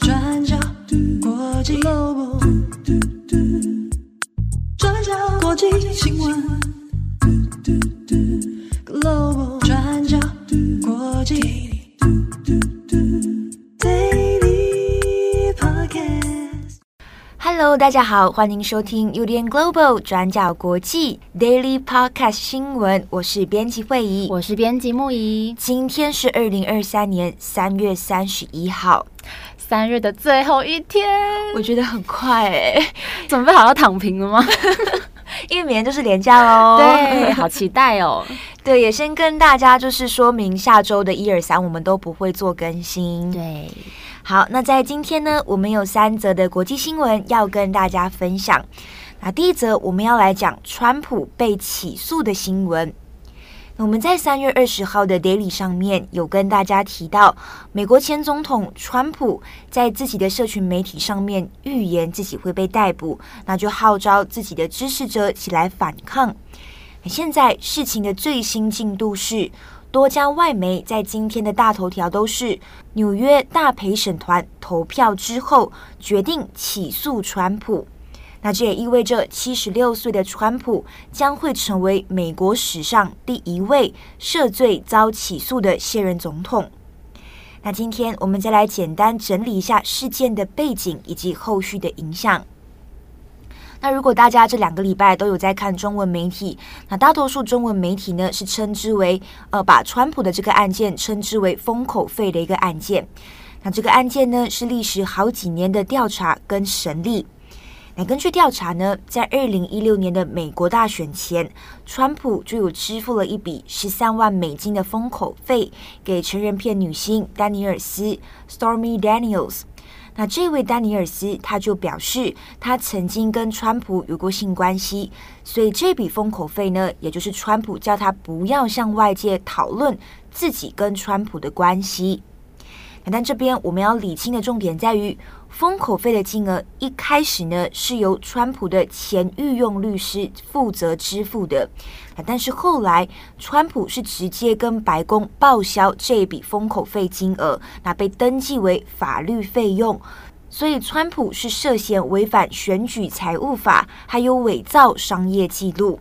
转角国际 Global，转角国际新闻。Hello，大家好，欢迎收听 UDN Global 转角国际 Daily Podcast 新闻。我是编辑惠仪，我是编辑木仪。今天是二零二三年三月三十一号，三月的最后一天，我觉得很快哎，准备好要躺平了吗？因为明天就是连假喽，对，好期待哦。对，也先跟大家就是说明，下周的一二三我们都不会做更新。对。好，那在今天呢，我们有三则的国际新闻要跟大家分享。那第一则，我们要来讲川普被起诉的新闻。我们在三月二十号的 Daily 上面有跟大家提到，美国前总统川普在自己的社群媒体上面预言自己会被逮捕，那就号召自己的支持者起来反抗。现在事情的最新进度是。多家外媒在今天的大头条都是纽约大陪审团投票之后决定起诉川普，那这也意味着七十六岁的川普将会成为美国史上第一位涉罪遭起诉的现任总统。那今天我们再来简单整理一下事件的背景以及后续的影响。那如果大家这两个礼拜都有在看中文媒体，那大多数中文媒体呢是称之为呃，把川普的这个案件称之为封口费的一个案件。那这个案件呢是历时好几年的调查跟审理。那根据调查呢，在二零一六年的美国大选前，川普就有支付了一笔十三万美金的封口费给成人片女星丹尼尔斯 （Stormy Daniels）。那这位丹尼尔斯他就表示，他曾经跟川普有过性关系，所以这笔封口费呢，也就是川普叫他不要向外界讨论自己跟川普的关系。但这边我们要理清的重点在于，封口费的金额一开始呢是由川普的前御用律师负责支付的。但是后来，川普是直接跟白宫报销这笔封口费金额，那被登记为法律费用，所以川普是涉嫌违反选举财务法，还有伪造商业记录。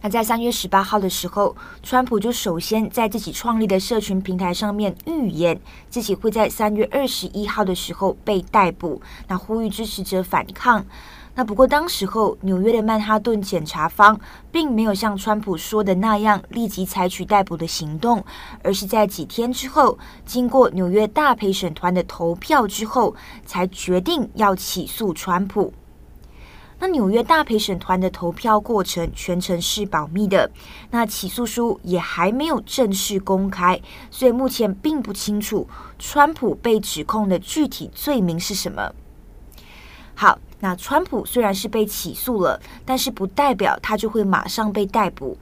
那在三月十八号的时候，川普就首先在自己创立的社群平台上面预言，自己会在三月二十一号的时候被逮捕，那呼吁支持者反抗。那不过，当时候纽约的曼哈顿检察方并没有像川普说的那样立即采取逮捕的行动，而是在几天之后，经过纽约大陪审团的投票之后，才决定要起诉川普。那纽约大陪审团的投票过程全程是保密的，那起诉书也还没有正式公开，所以目前并不清楚川普被指控的具体罪名是什么。好。那川普虽然是被起诉了，但是不代表他就会马上被逮捕。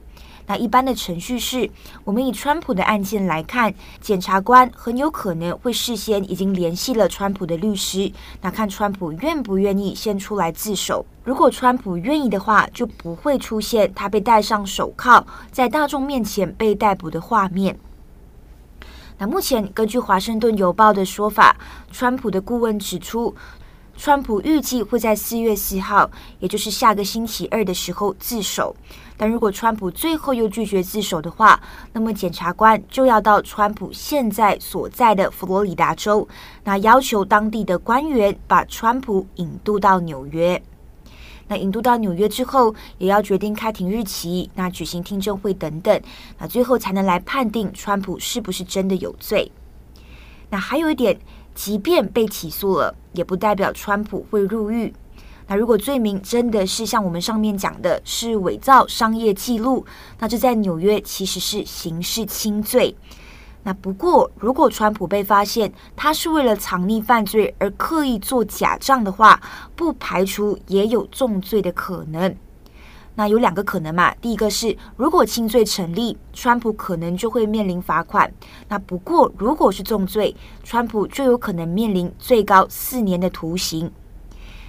那一般的程序是，我们以川普的案件来看，检察官很有可能会事先已经联系了川普的律师，那看川普愿不愿意先出来自首。如果川普愿意的话，就不会出现他被戴上手铐，在大众面前被逮捕的画面。那目前根据华盛顿邮报的说法，川普的顾问指出。川普预计会在四月四号，也就是下个星期二的时候自首。但如果川普最后又拒绝自首的话，那么检察官就要到川普现在所在的佛罗里达州，那要求当地的官员把川普引渡到纽约。那引渡到纽约之后，也要决定开庭日期，那举行听证会等等，那最后才能来判定川普是不是真的有罪。那还有一点。即便被起诉了，也不代表川普会入狱。那如果罪名真的是像我们上面讲的，是伪造商业记录，那这在纽约其实是刑事轻罪。那不过，如果川普被发现他是为了藏匿犯罪而刻意做假账的话，不排除也有重罪的可能。那有两个可能嘛，第一个是如果轻罪成立，川普可能就会面临罚款。那不过如果是重罪，川普就有可能面临最高四年的徒刑。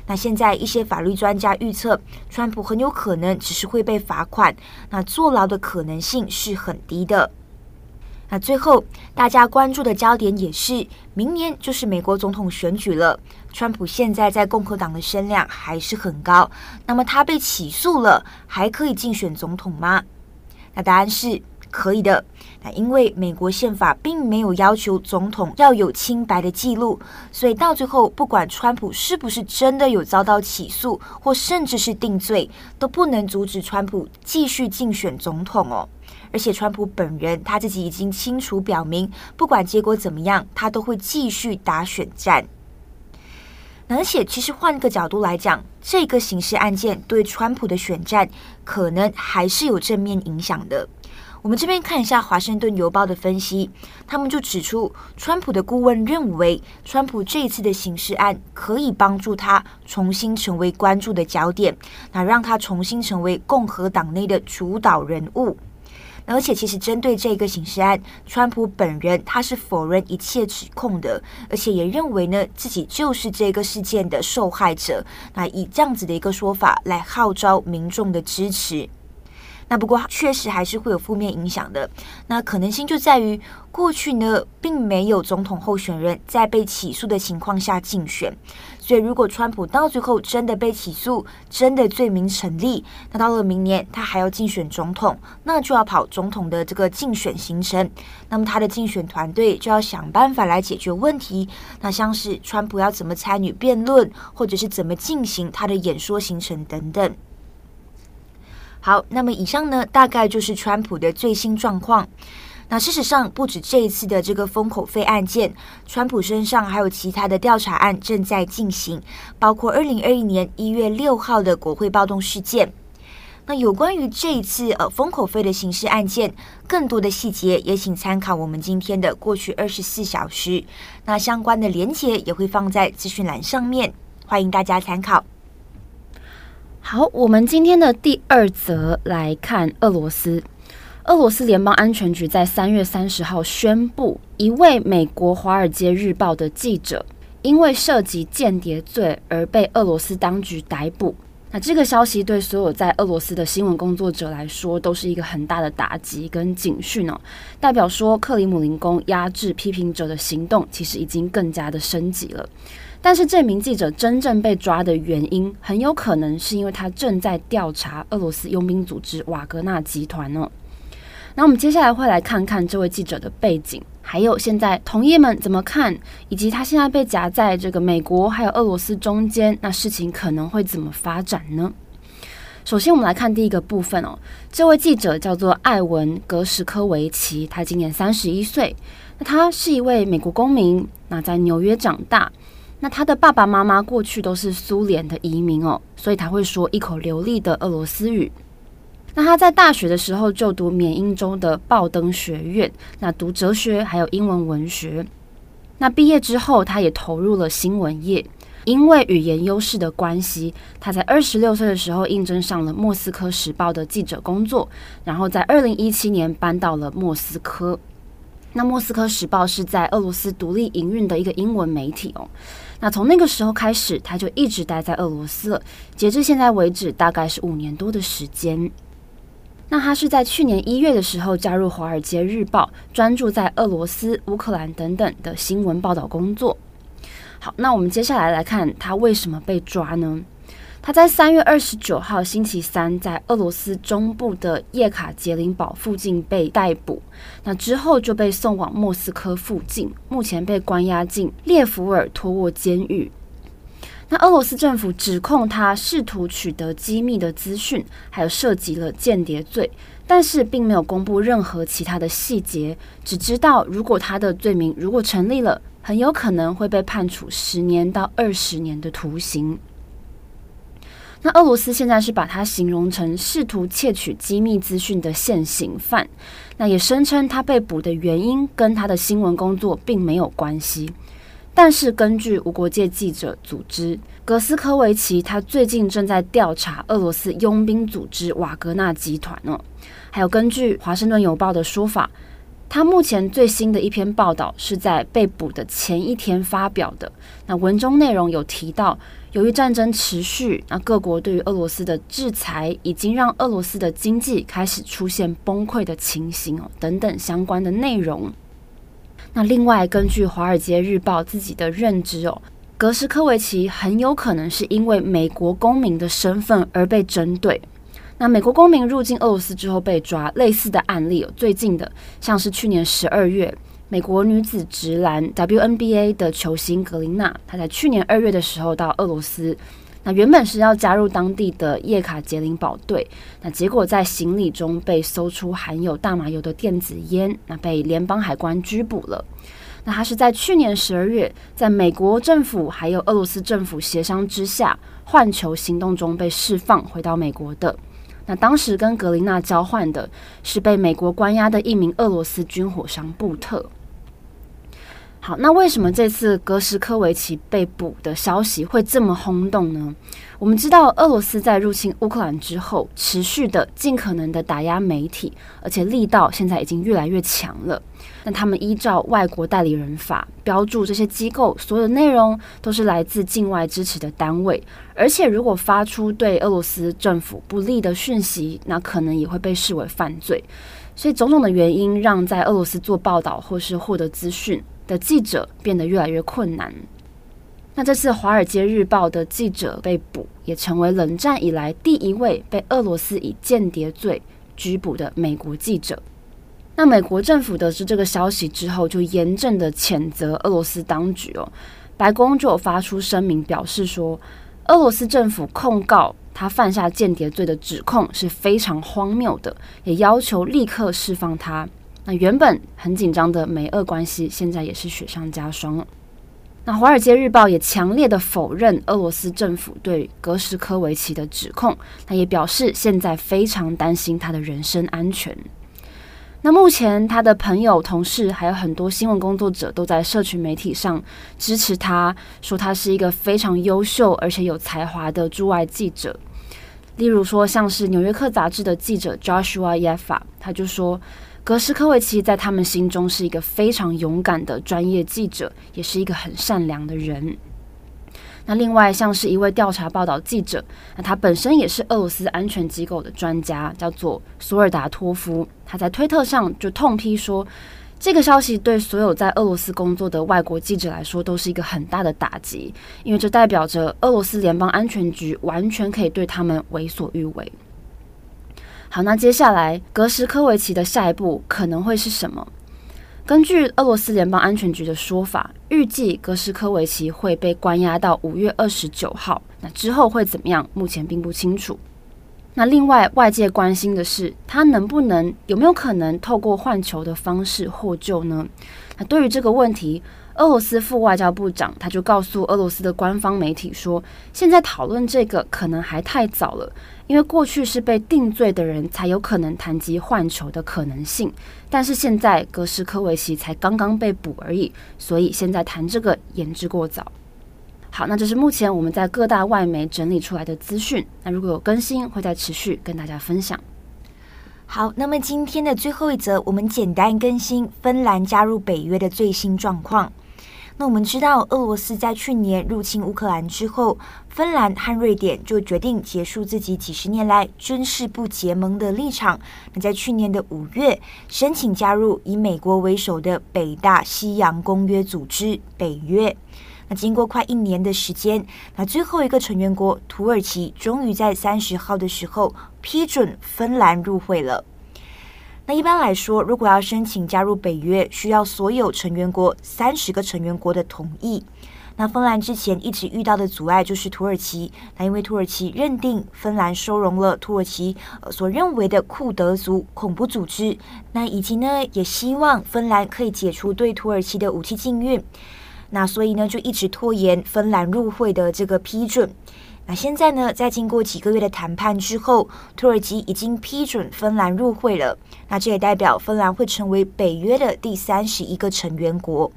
那现在一些法律专家预测，川普很有可能只是会被罚款，那坐牢的可能性是很低的。那最后，大家关注的焦点也是明年就是美国总统选举了。川普现在在共和党的声量还是很高，那么他被起诉了，还可以竞选总统吗？那答案是可以的。那因为美国宪法并没有要求总统要有清白的记录，所以到最后，不管川普是不是真的有遭到起诉，或甚至是定罪，都不能阻止川普继续竞选总统哦。而且，川普本人他自己已经清楚表明，不管结果怎么样，他都会继续打选战。而且，其实换个角度来讲，这个刑事案件对川普的选战可能还是有正面影响的。我们这边看一下《华盛顿邮报》的分析，他们就指出，川普的顾问认为，川普这一次的刑事案可以帮助他重新成为关注的焦点，那让他重新成为共和党内的主导人物。而且，其实针对这个刑事案，川普本人他是否认一切指控的，而且也认为呢自己就是这个事件的受害者。那以这样子的一个说法来号召民众的支持。那不过确实还是会有负面影响的。那可能性就在于过去呢，并没有总统候选人在被起诉的情况下竞选。所以如果川普到最后真的被起诉，真的罪名成立，那到了明年他还要竞选总统，那就要跑总统的这个竞选行程。那么他的竞选团队就要想办法来解决问题。那像是川普要怎么参与辩论，或者是怎么进行他的演说行程等等。好，那么以上呢，大概就是川普的最新状况。那事实上，不止这一次的这个封口费案件，川普身上还有其他的调查案正在进行，包括二零二一年一月六号的国会暴动事件。那有关于这一次呃封口费的刑事案件，更多的细节也请参考我们今天的过去二十四小时。那相关的连结也会放在资讯栏上面，欢迎大家参考。好，我们今天的第二则来看俄罗斯。俄罗斯联邦安全局在三月三十号宣布，一位美国《华尔街日报》的记者因为涉及间谍罪而被俄罗斯当局逮捕。那这个消息对所有在俄罗斯的新闻工作者来说都是一个很大的打击跟警讯哦，代表说克里姆林宫压制批评者的行动其实已经更加的升级了。但是这名记者真正被抓的原因，很有可能是因为他正在调查俄罗斯佣兵组织瓦格纳集团呢。那我们接下来会来看看这位记者的背景，还有现在同业们怎么看，以及他现在被夹在这个美国还有俄罗斯中间，那事情可能会怎么发展呢？首先，我们来看第一个部分哦。这位记者叫做艾文·格什科维奇，他今年三十一岁，那他是一位美国公民，那在纽约长大。那他的爸爸妈妈过去都是苏联的移民哦，所以他会说一口流利的俄罗斯语。那他在大学的时候就读缅因州的鲍登学院，那读哲学还有英文文学。那毕业之后，他也投入了新闻业，因为语言优势的关系，他在二十六岁的时候应征上了《莫斯科时报》的记者工作，然后在二零一七年搬到了莫斯科。那《莫斯科时报》是在俄罗斯独立营运的一个英文媒体哦。那从那个时候开始，他就一直待在俄罗斯了。截至现在为止，大概是五年多的时间。那他是在去年一月的时候加入《华尔街日报》，专注在俄罗斯、乌克兰等等的新闻报道工作。好，那我们接下来来看他为什么被抓呢？他在三月二十九号星期三，在俄罗斯中部的叶卡捷琳堡附近被逮捕。那之后就被送往莫斯科附近，目前被关押进列夫尔托沃监狱。那俄罗斯政府指控他试图取得机密的资讯，还有涉及了间谍罪，但是并没有公布任何其他的细节，只知道如果他的罪名如果成立了，很有可能会被判处十年到二十年的徒刑。那俄罗斯现在是把他形容成试图窃取机密资讯的现行犯，那也声称他被捕的原因跟他的新闻工作并没有关系。但是根据无国界记者组织，格斯科维奇他最近正在调查俄罗斯佣兵组织瓦格纳集团哦，还有根据华盛顿邮报的说法，他目前最新的一篇报道是在被捕的前一天发表的。那文中内容有提到，由于战争持续，那各国对于俄罗斯的制裁已经让俄罗斯的经济开始出现崩溃的情形哦，等等相关的内容。那另外，根据《华尔街日报》自己的认知哦，格什科维奇很有可能是因为美国公民的身份而被针对。那美国公民入境俄罗斯之后被抓，类似的案例有最近的，像是去年十二月，美国女子直篮 WNBA 的球星格林娜，她在去年二月的时候到俄罗斯，那原本是要加入当地的叶卡捷琳堡队，那结果在行李中被搜出含有大麻油的电子烟，那被联邦海关拘捕了。那她是在去年十二月，在美国政府还有俄罗斯政府协商之下，换球行动中被释放回到美国的。那当时跟格林娜交换的是被美国关押的一名俄罗斯军火商布特。好，那为什么这次格什科维奇被捕的消息会这么轰动呢？我们知道，俄罗斯在入侵乌克兰之后，持续的尽可能的打压媒体，而且力道现在已经越来越强了。那他们依照外国代理人法标注这些机构所有内容都是来自境外支持的单位，而且如果发出对俄罗斯政府不利的讯息，那可能也会被视为犯罪。所以种种的原因，让在俄罗斯做报道或是获得资讯的记者变得越来越困难。那这次《华尔街日报》的记者被捕，也成为冷战以来第一位被俄罗斯以间谍罪拘捕的美国记者。那美国政府得知这个消息之后，就严正的谴责俄罗斯当局哦。白宫就发出声明，表示说，俄罗斯政府控告他犯下间谍罪的指控是非常荒谬的，也要求立刻释放他。那原本很紧张的美俄关系，现在也是雪上加霜了。那《华尔街日报》也强烈的否认俄罗斯政府对格什科维奇的指控，他也表示现在非常担心他的人身安全。那目前他的朋友、同事还有很多新闻工作者都在社群媒体上支持他，说他是一个非常优秀而且有才华的驻外记者。例如说，像是《纽约客》杂志的记者 Joshua Yaffa，他就说。格什科维奇在他们心中是一个非常勇敢的专业记者，也是一个很善良的人。那另外像是一位调查报道记者，那他本身也是俄罗斯安全机构的专家，叫做索尔达托夫。他在推特上就痛批说，这个消息对所有在俄罗斯工作的外国记者来说都是一个很大的打击，因为这代表着俄罗斯联邦安全局完全可以对他们为所欲为。好，那接下来格什科维奇的下一步可能会是什么？根据俄罗斯联邦安全局的说法，预计格什科维奇会被关押到五月二十九号。那之后会怎么样？目前并不清楚。那另外，外界关心的是，他能不能有没有可能透过换球的方式获救呢？那对于这个问题，俄罗斯副外交部长他就告诉俄罗斯的官方媒体说，现在讨论这个可能还太早了。因为过去是被定罪的人才有可能谈及换球的可能性，但是现在格什科维奇才刚刚被捕而已，所以现在谈这个言之过早。好，那这是目前我们在各大外媒整理出来的资讯。那如果有更新，会再持续跟大家分享。好，那么今天的最后一则，我们简单更新芬兰加入北约的最新状况。那我们知道，俄罗斯在去年入侵乌克兰之后，芬兰和瑞典就决定结束自己几十年来军事不结盟的立场。那在去年的五月，申请加入以美国为首的北大西洋公约组织北约。那经过快一年的时间，那最后一个成员国土耳其终于在三十号的时候批准芬兰入会了。那一般来说，如果要申请加入北约，需要所有成员国三十个成员国的同意。那芬兰之前一直遇到的阻碍就是土耳其，那因为土耳其认定芬兰收容了土耳其所认为的库德族恐怖组织，那以及呢也希望芬兰可以解除对土耳其的武器禁运，那所以呢就一直拖延芬兰入会的这个批准。那现在呢，在经过几个月的谈判之后，土耳其已经批准芬兰入会了。那这也代表芬兰会成为北约的第三十一个成员国。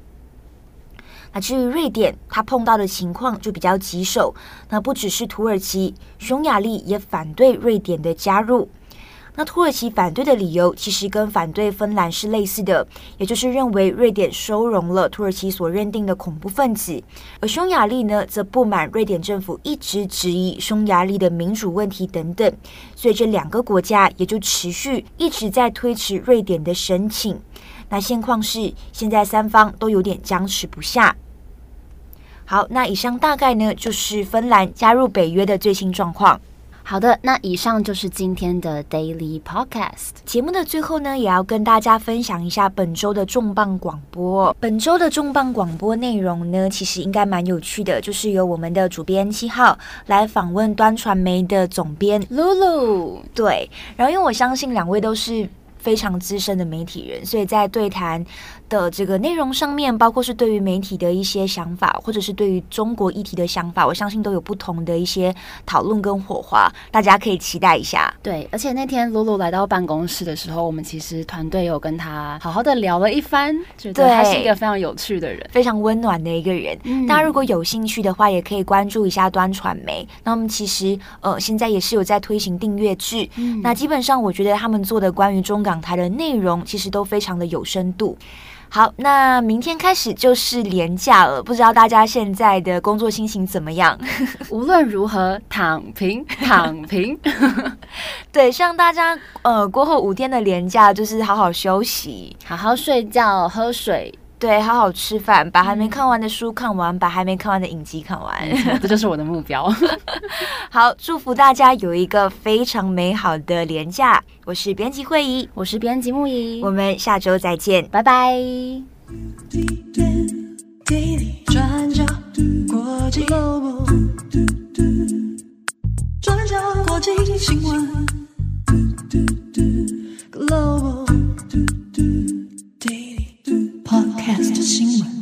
那至于瑞典，他碰到的情况就比较棘手。那不只是土耳其，匈牙利也反对瑞典的加入。那土耳其反对的理由其实跟反对芬兰是类似的，也就是认为瑞典收容了土耳其所认定的恐怖分子。而匈牙利呢，则不满瑞典政府一直质疑匈牙利的民主问题等等，所以这两个国家也就持续一直在推迟瑞典的申请。那现况是，现在三方都有点僵持不下。好，那以上大概呢，就是芬兰加入北约的最新状况。好的，那以上就是今天的 Daily Podcast 节目的最后呢，也要跟大家分享一下本周的重磅广播。本周的重磅广播内容呢，其实应该蛮有趣的，就是由我们的主编七号来访问端传媒的总编露露。对，然后因为我相信两位都是非常资深的媒体人，所以在对谈的这个内容上面，包括是对于媒体的一些想法，或者是对于中国议题的想法，我相信都有不同的一些讨论跟火花，大家可以期待一下。对，而且那天露露来到办公室的时候，我们其实团队有跟他好好的聊了一番，觉得他是一个非常有趣的人，非常温暖的一个人。嗯，大家如果有兴趣的话，也可以关注一下端传媒。那我们其实呃现在也是有在推行订阅制，嗯，那基本上我觉得他们做的关于中港台的内容，其实都非常的有深度。好，那明天开始就是连假了，不知道大家现在的工作心情怎么样？无论如何，躺平，躺平。对，希望大家呃过后五天的连假，就是好好休息，好好睡觉，喝水。对，好好吃饭，把还没看完的书看完，把还没看完的影集看完，这就是我的目标。好，祝福大家有一个非常美好的年假。我是编辑会仪，我是编辑木仪，我们下周再见，拜拜。转角国际 g l o b a 转角国际新闻 g l o b a chance sing one.